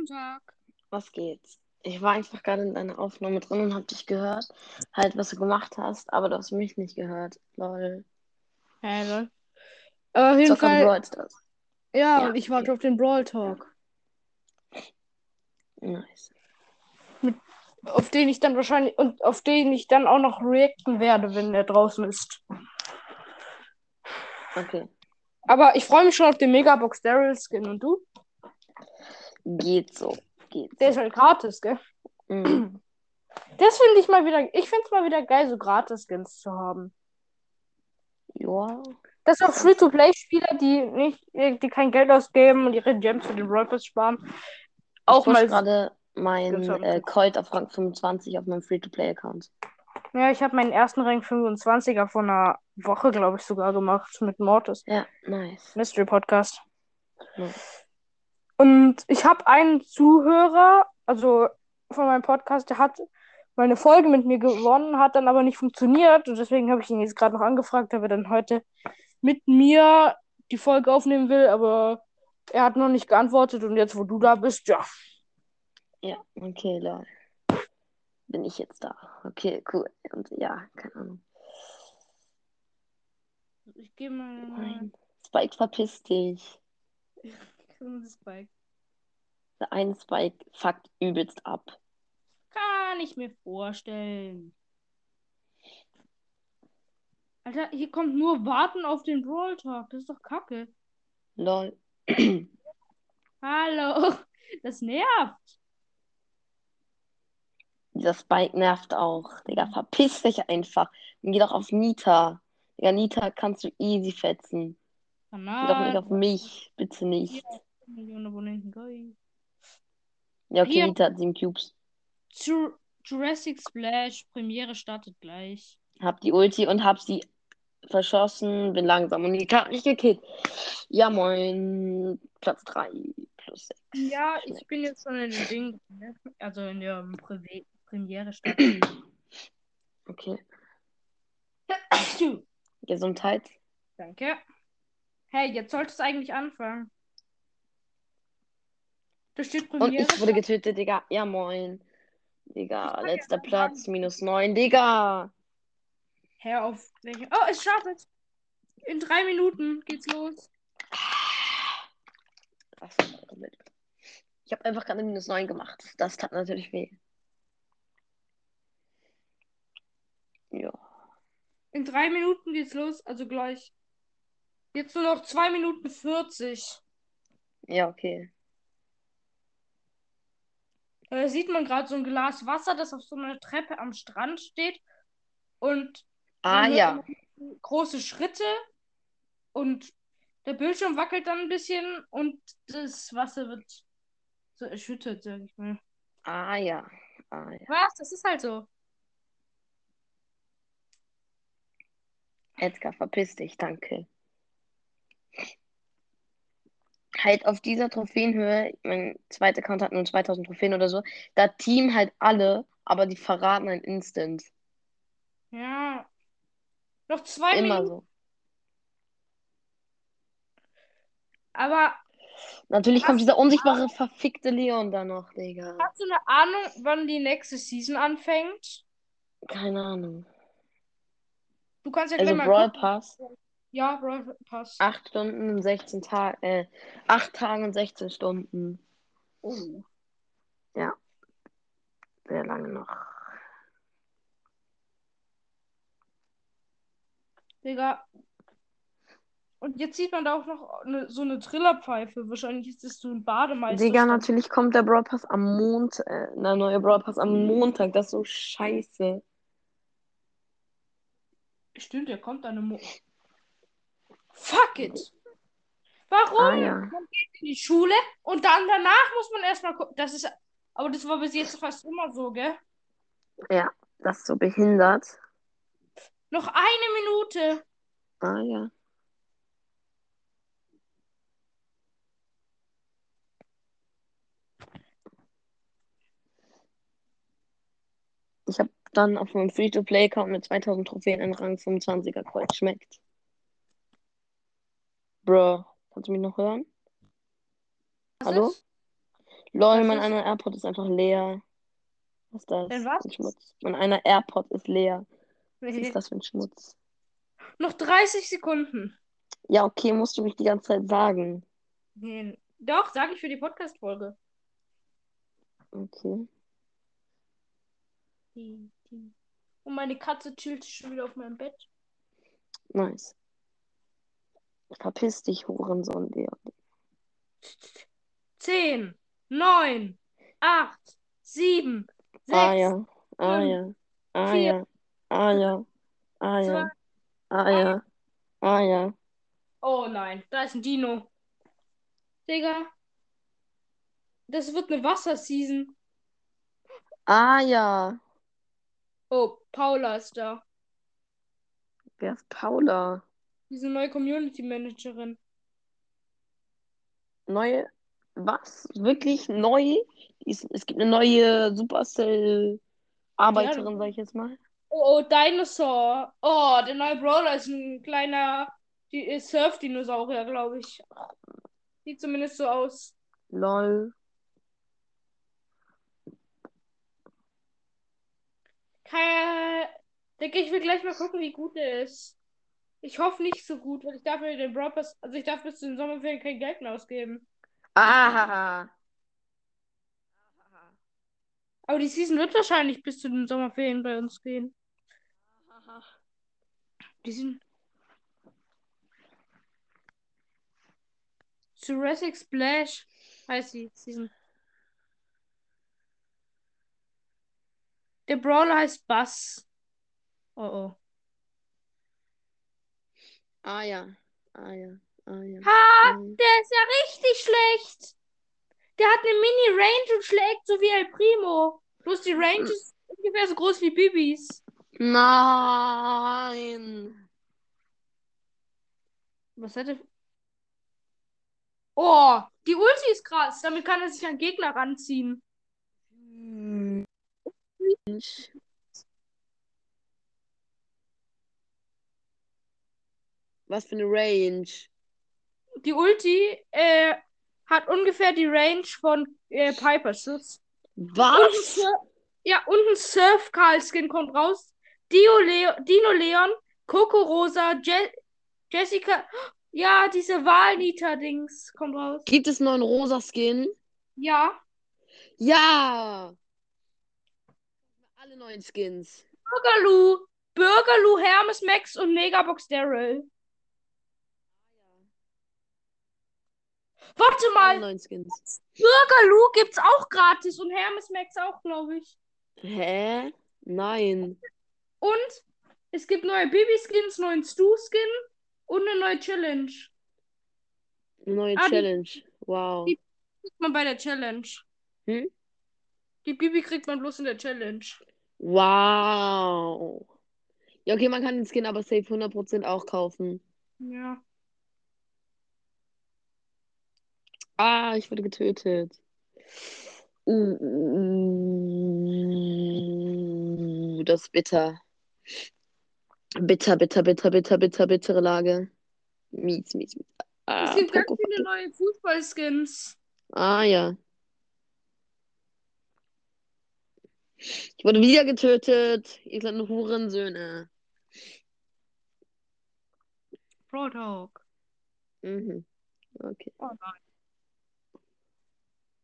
Guten Tag. Was geht's? Ich war einfach gerade in deiner Aufnahme drin und hab dich gehört. Halt, was du gemacht hast, aber du hast mich nicht gehört. Lol. Hey, lol. Auf jeden Zocker Fall, Brawl Stars. ja, Ja, und ich warte auf den Brawl Talk, Nice. auf den ich dann wahrscheinlich und auf den ich dann auch noch reacten werde, wenn er draußen ist. Okay. Aber ich freue mich schon auf den Megabox Daryl Skin und du? Geht so. Geht Der ist halt gratis, gell? Mhm. Das finde ich mal wieder, ich finde es mal wieder geil, so gratis Skins zu haben. Ja. Dass auch Free-to-Play-Spieler, die nicht, die kein Geld ausgeben und ihre Gems für den Brawl Pass sparen, auch ich mal. gerade mein äh, Colt auf Rang 25 auf meinem Free-to-Play-Account. Ja, ich habe meinen ersten Rank 25er vor einer Woche, glaube ich, sogar gemacht mit Mortis. Ja, nice. Mystery Podcast. nice. Und ich habe einen Zuhörer, also von meinem Podcast, der hat mal eine Folge mit mir gewonnen, hat dann aber nicht funktioniert. Und deswegen habe ich ihn jetzt gerade noch angefragt, ob er dann heute mit mir die Folge aufnehmen will. Aber er hat noch nicht geantwortet. Und jetzt, wo du da bist, ja. Ja, okay, lol. Bin ich jetzt da. Okay, cool. Und ja, keine Ahnung. Ich gehe mal. Nein. Spike, verpiss dich. Spike. Der eine Spike fuckt übelst ab. Kann ich mir vorstellen. Alter, hier kommt nur Warten auf den Brawl Talk. Das ist doch kacke. Lol. Hallo. Das nervt. Dieser Spike nervt auch. Digga, verpiss dich einfach. Und geh doch auf Nita. Digga, Nita kannst du easy fetzen. Geh doch nicht Kanal. auf mich. Bitte nicht. Millionen Abonnenten. Geil. Ja, okay, Hier. Nita hat sieben Cubes. Ju Jurassic Splash. Premiere startet gleich. Hab die Ulti und hab sie verschossen. Bin langsam und Nita hat mich gekillt. Ja, moin. Platz 3 plus 6. Ja, ich bin jetzt schon in dem Ding. ne? Also in der Privé Premiere startet. Okay. Gesundheit. Danke. Hey, jetzt sollte es eigentlich anfangen. Da steht Und Premiere. ich wurde getötet, Digga. Ja, moin. Digga, letzter ja Platz, minus 9. Digga. Hör auf. Welche? Oh, es startet. In drei Minuten geht's los. Damit? Ich habe einfach gerade minus 9 gemacht. Das tat natürlich weh. Ja. In drei Minuten geht's los, also gleich. Jetzt nur noch zwei Minuten 40. Ja, okay. Da sieht man gerade so ein Glas Wasser, das auf so einer Treppe am Strand steht. Und Ah, ja. große Schritte. Und der Bildschirm wackelt dann ein bisschen und das Wasser wird so erschüttert, sag ich mal. Ah, ja. Ah, ja. Was? Das ist halt so. Edgar, verpiss dich, danke. Halt auf dieser Trophäenhöhe, mein zweiter Account hat nur 2000 Trophäen oder so, da team halt alle, aber die verraten ein Instant. Ja. Noch zwei Immer Minuten. so. Aber Natürlich kommt dieser unsichtbare, verfickte Leon da noch, Digga. hast du eine Ahnung, wann die nächste Season anfängt? Keine Ahnung. Du kannst ja Also gleich mal Brawl gucken. Ja, Brawl Pass. 8 Stunden und 16 Tage, äh, 8 Tage und 16 Stunden. Oh. Sehr lange noch. Digga. Und jetzt sieht man da auch noch eine, so eine Trillerpfeife. Wahrscheinlich ist das so ein Bademeister. Digga, natürlich kommt der Brawl Pass am Montag, äh, der neue Brawl Pass am Montag. Das ist so scheiße. Stimmt, der kommt dann im Mo Fuck it! Warum? Ah, ja. Man geht in die Schule und dann danach muss man erstmal gucken. Das ist. Aber das war bis jetzt fast immer so, gell? Ja, das ist so behindert. Noch eine Minute. Ah, ja. Ich habe dann auf meinem Free-to-Play-Account mit 2000 Trophäen einen Rang 25er Kreuz. Schmeckt. Bro, kannst du mich noch hören? Was Hallo? ist? Lol, mein einer AirPod ist einfach leer. Was ist das? Denn was? Ein Schmutz. Mein einer AirPod ist leer. Was ist das für ein Schmutz? Noch 30 Sekunden. Ja, okay, musst du mich die ganze Zeit sagen. Nee. Doch, sage ich für die Podcast-Folge. Okay. Und meine Katze chillt schon wieder auf meinem Bett. Nice. Verpiss dich, Hurensohn, Leon. 10, 9, 8, 7, 6, Ah ja. Ah ja. Ah vier, ja. Ah ja. Ah ja. Ah ja. Ah ja. Oh nein, da ist ein Dino. Digga. Das wird eine Wasserseason. Ah ja. Oh, Paula ist da. Wer ist Paula? Diese neue Community Managerin. Neue. Was? Wirklich neu? Es gibt eine neue Supercell-Arbeiterin, Ja. sag ich jetzt mal. Oh, oh, Dinosaur. Oh, der neue Brawler ist ein kleiner Surf-Dinosaurier, glaube ich. Sieht zumindest so aus. Lol. Keine. Denke ich will gleich mal gucken, wie gut er ist. Ich hoffe nicht so gut, weil ich darf mir den Brawl Pass, also ich darf bis zu den Sommerferien kein Geld mehr ausgeben. Ah. Aber die Season wird wahrscheinlich bis zu den Sommerferien bei uns gehen. Die sind. Jurassic Splash heißt die Season. Der Brawler heißt Buzz. Oh oh. Ah ja. Ah ja. Ah ja. Ha! Ja. Der ist ja richtig schlecht. Der hat eine Mini-Range und schlägt so wie El Primo. Bloß die Range ist ungefähr so groß wie Bibis. Nein. Was hat er? Oh, die Ulti ist krass. Damit kann er sich an Gegner ranziehen. Hm. Was für eine Range? Die Ulti äh, hat ungefähr die Range von äh, Piper Schuss. Und ein Was? Sur- ja, und ein Surf Karl Skin kommt raus. Dio Leo, Dino Leon, Coco Rosa, Je Jessica. Ja, diese Wahlnita-Dings kommt raus. Gibt es noch einen rosa Skin? Ja. Ja. Alle neuen Skins. Burgerloo. Burgerloo, Hermes Max und Megabox Daryl. Warte mal, neuen Skins. Burgerloo gibt's auch gratis und Hermes Max auch, glaube ich. Hä? Nein. Und es gibt neue Baby-Skins, neuen Stu-Skin und eine neue Challenge. Eine neue Ah, die- Challenge. Wow. die- Kriegt man bei der Challenge. Hm? Die Bibi kriegt man bloß in der Challenge. Wow. Ja, okay, man kann den Skin aber safe 100% auch kaufen. Ja. Ah, ich wurde getötet. Uh, das ist bitter. Bitter, bitter, bitter, bitter, bitter, bittere Lage. Mies, mies, mies. Es Ah, gibt ganz Poco, viele neue Fußball-Skins. ah, ja. Ich wurde wieder getötet. Ihr seid Hurensöhne. Pro Talk. Mhm. Okay. Oh nein.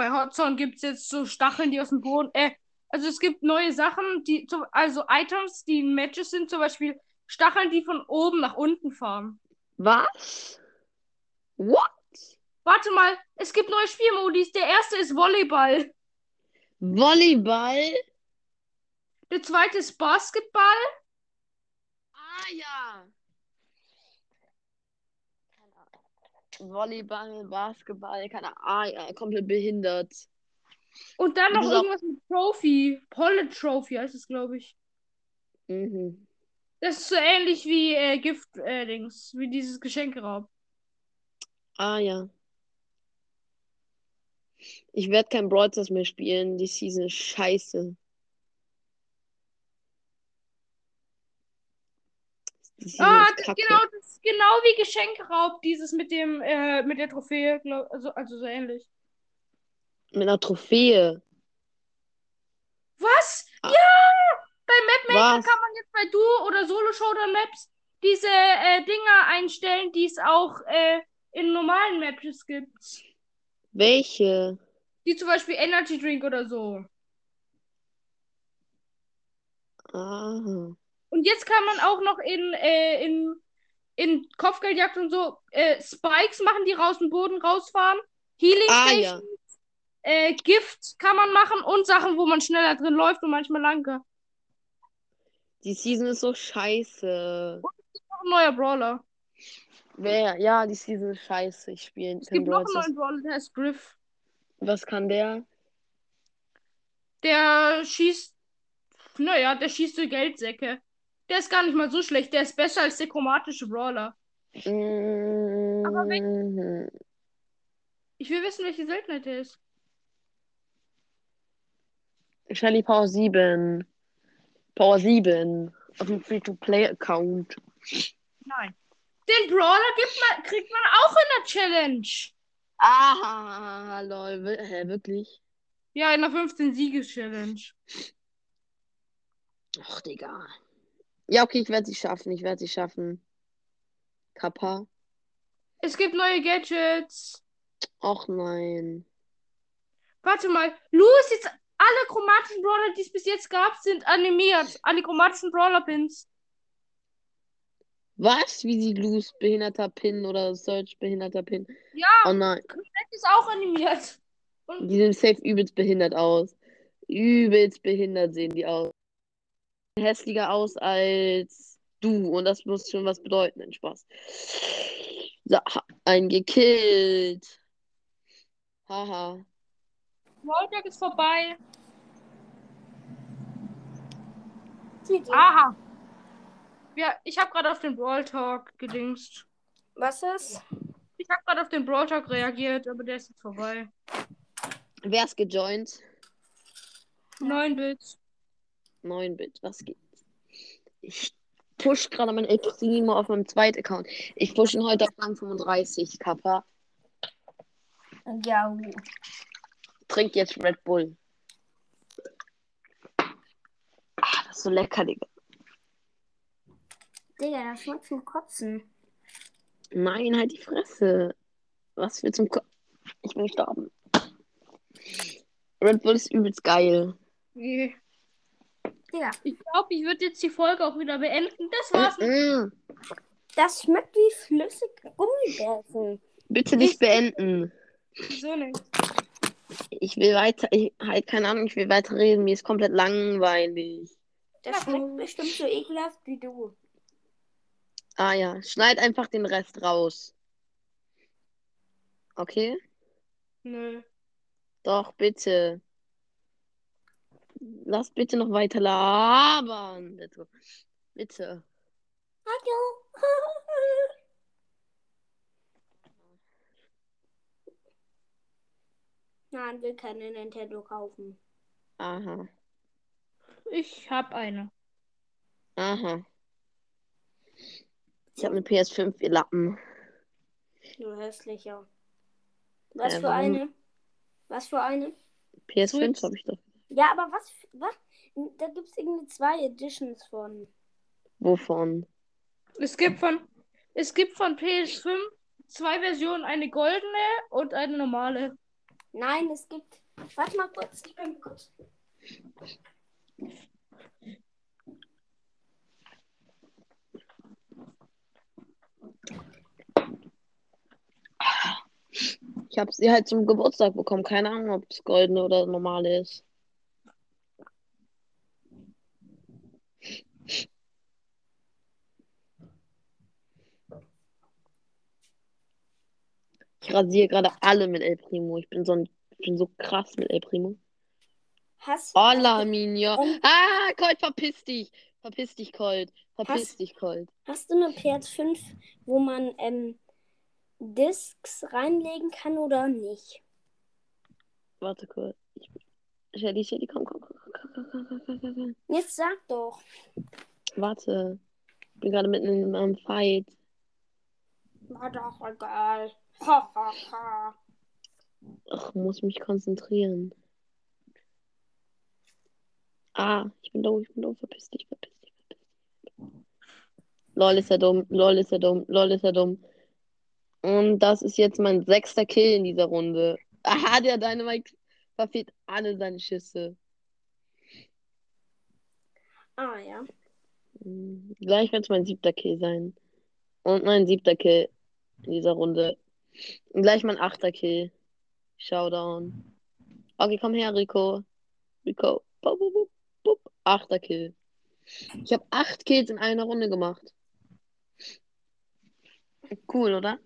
Bei Hotzone gibt es jetzt so Stacheln, die aus dem Boden. Äh, also es gibt neue Sachen, die. Also Items, die in Matches sind, zum Beispiel Stacheln, die von oben nach unten fahren. Was? What? Warte mal, es gibt neue Spielmodis. Der erste ist Volleyball. Volleyball? Der zweite ist Basketball. Ah, ja. Keine Ahnung. Volleyball, Basketball, keine Ahnung, ah, ja, komplett behindert. Und dann noch irgendwas mit Trophy. Polle Trophy heißt es, glaube ich. Mhm. Das ist so ähnlich wie äh, Gift-Dings, wie dieses Geschenkeraub. Ah, ja. Ich werde kein Brawl mehr spielen. Die Season ist scheiße. Die Season Ah, das, genau, das ist genau wie Geschenkeraub, dieses mit dem, äh, mit der Trophäe, glaub, also, also so ähnlich. Mit einer Trophäe. Was? Ah. Ja! Bei Mapmaker kann man jetzt bei Duo- oder Solo-Showdown-Maps diese äh, Dinger einstellen, die es auch äh, in normalen Maps gibt. Welche? Wie zum Beispiel Energy Drink oder so. Ah. Und jetzt kann man auch noch in, äh, in, in Kopfgeldjagd und so äh, Spikes machen, die raus dem Boden rausfahren. Healing Ah, ja. äh, Gift kann man machen und Sachen, wo man schneller drin läuft und manchmal langsamer. Die Season ist so scheiße. Noch ein neuer Brawler. Wer? Ja, die Season ist scheiße. Ich spiele Es gibt noch Brawl einen Stars. neuen Brawler, der heißt Griff. Was kann der? Der schießt, naja, der schießt so Geldsäcke. Der ist gar nicht mal so schlecht. Der ist besser als der chromatische Brawler. Mhm. Ich will wissen, welche Seltenheit der ist. Shelly Power 7. Power 7. Auf dem Free-to-Play-Account. Nein. Den Brawler gibt man, kriegt man auch in der Challenge. Ah, lol. Hä, wirklich? Ja, in der 15-Sieges-Challenge. Ach, Digga. Ja, okay, ich werde sie schaffen. Ich werde sie schaffen. Kappa. Es gibt neue Gadgets. Ach nein. Warte mal. Lu ist jetzt. Alle chromatischen Brawler, die es bis jetzt gab, sind animiert. Alle chromatischen Brawler-Pins. Was? Wie sieht Loose behinderter Pin oder Search behinderter Pin? Ja, Oh nein. das ist auch animiert. Die sehen safe übelst behindert aus. Übelst behindert sehen die aus. Hässlicher aus als du. Und das muss schon was bedeuten. Ein Spaß. So, ein gekillt. Haha. Rollback ist vorbei. Aha. Ja, ich habe gerade auf den Brawl Talk gedingst. Was ist? Ich habe gerade auf den Brawl Talk reagiert, aber der ist jetzt vorbei. Wer ist gejoint? 9 Bits. 9 Bit. Was geht? Ich push gerade mein El Primo auf meinem zweiten Account. Ich push ihn heute auf Rang 35, Kappa. Ja. Trink jetzt Red Bull. Ah, das ist so lecker, Digga. Digga, das schmeckt zum Kotzen. Nein, halt die Fresse. Was für zum Ko Ich bin gestorben. Red Bull ist übelst geil. Nee. Digga, Ich glaube, ich würde jetzt die Folge auch wieder beenden. Das war's. Mm, das schmeckt wie flüssige Gummibärchen. Bitte nicht beenden. Wieso nicht? Ich will weiter, ich, halt keine Ahnung, ich will weiter reden. Mir ist komplett langweilig. Das schmeckt bestimmt so ekelhaft wie du. Ah ja, schneid einfach den Rest raus. Okay? Nö. Doch, bitte. Lass bitte noch weiter labern. Go. Bitte. Hallo. Nein, will keine Nintendo kaufen. Aha. Ich habe eine. Aha. Ich habe eine PS5, ihr Lappen. Nur hässlicher. Was Äh, für eine? Was für eine? PS5 Switch. habe ich doch. Ja, aber was? was? Da gibt es irgendwie zwei Editions von. Wovon? Es gibt von es gibt von PS5 zwei Versionen, eine goldene und eine normale. Nein, es gibt. Warte mal kurz. Ich bin kurz. Ich habe sie halt zum Geburtstag bekommen. Keine Ahnung, ob es goldene oder normale ist. Ich rasiere gerade alle mit El Primo. Ich bin so ein, ich bin so krass mit El Primo. Hast Hola, Minja. Ähm. Ah, Colt, verpiss dich. Verpiss dich, Colt. Verpiss Hast- dich, Colt. Hast du eine PS5, wo man ähm, Discs reinlegen kann oder nicht? Warte kurz. Ich, Shelly, Shelly, komm, komm, komm, Jetzt sag doch. Warte. Ich bin gerade mitten in einem Fight. War doch egal. Ha, ha, ha. Ach, muss mich konzentrieren. Ah, ich bin doof, ich bin doof. Verpiss dich, verpiss dich, verpiss dich. Lol ist er dumm, lol ist er dumm, lol ist er dumm. Und das ist jetzt mein sechster Kill in dieser Runde. Aha, der Dynamite verfehlt alle seine Schüsse. Ah, ja. Hm, Gleich wird es mein siebter Kill sein. Und mein siebter Kill in dieser Runde. Und gleich mein achter Kill. Showdown. Okay, komm her, Rico. Rico. Bup, bup, bup. Achter Kill. Ich habe acht Kills in einer Runde gemacht. Cool, oder?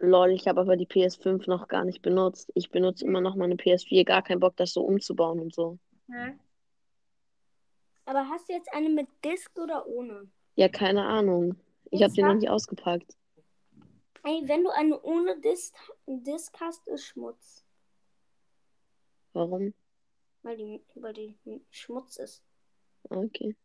Lol, ich habe aber die PS5 noch gar nicht benutzt. Ich benutze immer noch meine PS4. Gar keinen Bock, das so umzubauen und so. Hä? Aber hast du jetzt eine mit Disk oder ohne? Ja, keine Ahnung. Ich habe den noch nicht ausgepackt. Ey, wenn du eine ohne Disk, Disk hast, ist Schmutz. Warum? Weil die, weil die Schmutz ist. Okay.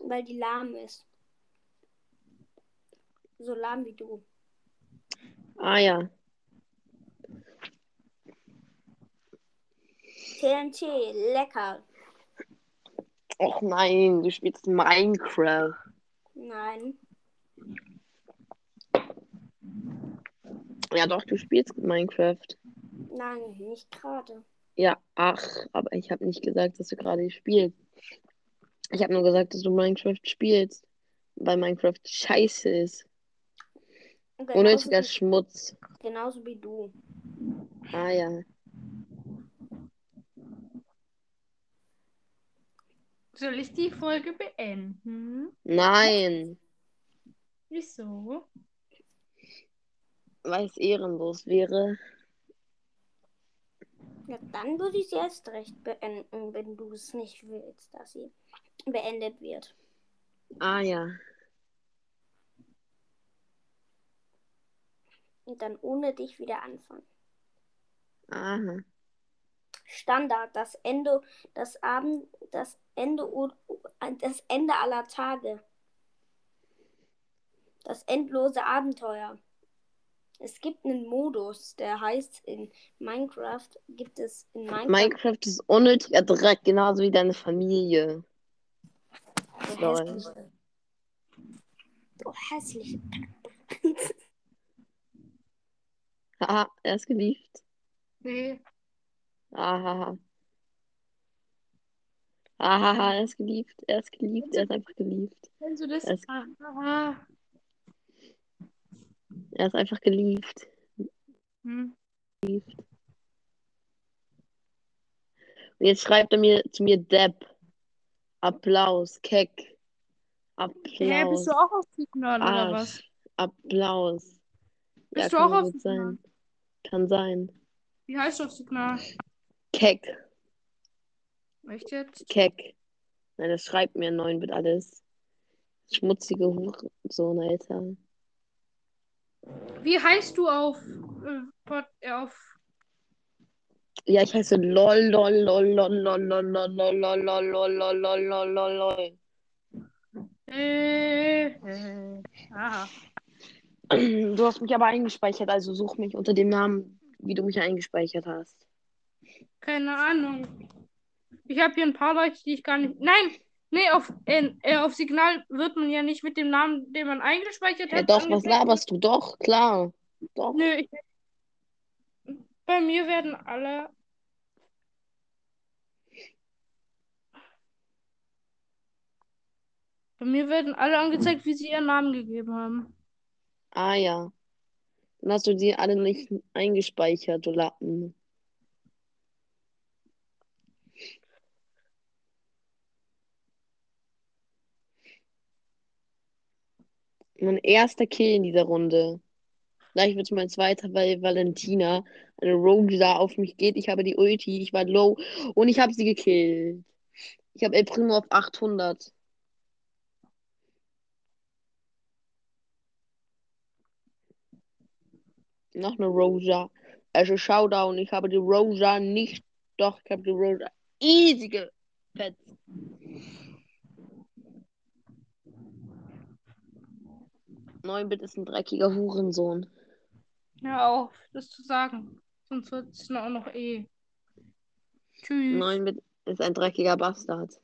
Weil die lahm ist. So lahm wie du. Ah ja. TNT, lecker. Och nein, du spielst Minecraft. Nein. Ja doch, du spielst Minecraft. Nein, nicht gerade. Ja, ach, aber ich habe nicht gesagt, dass du gerade spielst. Ich habe nur gesagt, dass du Minecraft spielst, weil Minecraft scheiße ist. Unnötiger wie, Schmutz. genauso wie du. Ah ja. Soll ich die Folge beenden? Nein, Wieso? weil es ehrenlos wäre. Ja, dann würde ich sie erst recht beenden, wenn du es nicht willst, dass sie beendet wird. Ah ja. Und dann ohne dich wieder anfangen. Aha. Standard, das Ende, das Abend, das Ende, das Ende aller Tage. Das endlose Abenteuer. Es gibt einen Modus, der heißt in Minecraft, gibt es in Minecraft, Minecraft ist unnötiger Dreck, genauso wie deine Familie. du hässliche. Du hässliche. Haha, er ist geliebt. Nee. Ahaha. Ahaha, er ist geliebt. Er ist geliebt. Er ist einfach geliebt. Kennst du das? Es- Ah, Er ist einfach geliebt. hm. Und jetzt schreibt er mir zu mir Depp. Applaus. Keck. Hä, Applaus. bist du auch auf Signal oder was? Arsch. Applaus. Ja, Bist du kann auch auf Signal? sein. Kann sein. Wie heißt du auf Signal? Keck. Echt jetzt? Keck. Nein, das schreibt mir 9 Bit alles. Schmutzige Hurensohn, Alter. Wie heißt du auf, äh, äh, auf Ja, ich heiße lol, lol, lol, lol, lol, lol, lol, lol, lol, lol, lol, lol, lol, lol, lol, lol. äh, äh, aha. Du hast mich aber eingespeichert, also such mich unter dem Namen, wie du mich eingespeichert hast. Keine Ahnung. Ich habe hier ein paar Leute, die ich gar nicht. Nein! Nee, auf, äh, auf Signal wird man ja nicht mit dem Namen, den man eingespeichert Ja, hat. doch, was laberst du? Doch, klar. Doch. Nö, ich, bei mir werden alle. Bei mir werden alle angezeigt, wie sie ihren Namen gegeben haben. Ah ja. Dann hast du die alle nicht eingespeichert, du Lappen. Mein erster Kill in dieser Runde. Gleich wird es mein zweiter, weil Valentina, eine Rogue, da auf mich geht. Ich habe die Ulti, ich war low und ich habe sie gekillt. Ich habe El Primo auf 800. Noch eine Rosa. Also Showdown. Ich habe die Rosa nicht. Doch, ich habe die Rosa. Easy gepetzt. Neunbit ist ein dreckiger Hurensohn. Hör auf, das zu sagen. Sonst wird es auch noch eh. Tschüss. Neunbit ist ein dreckiger Bastard.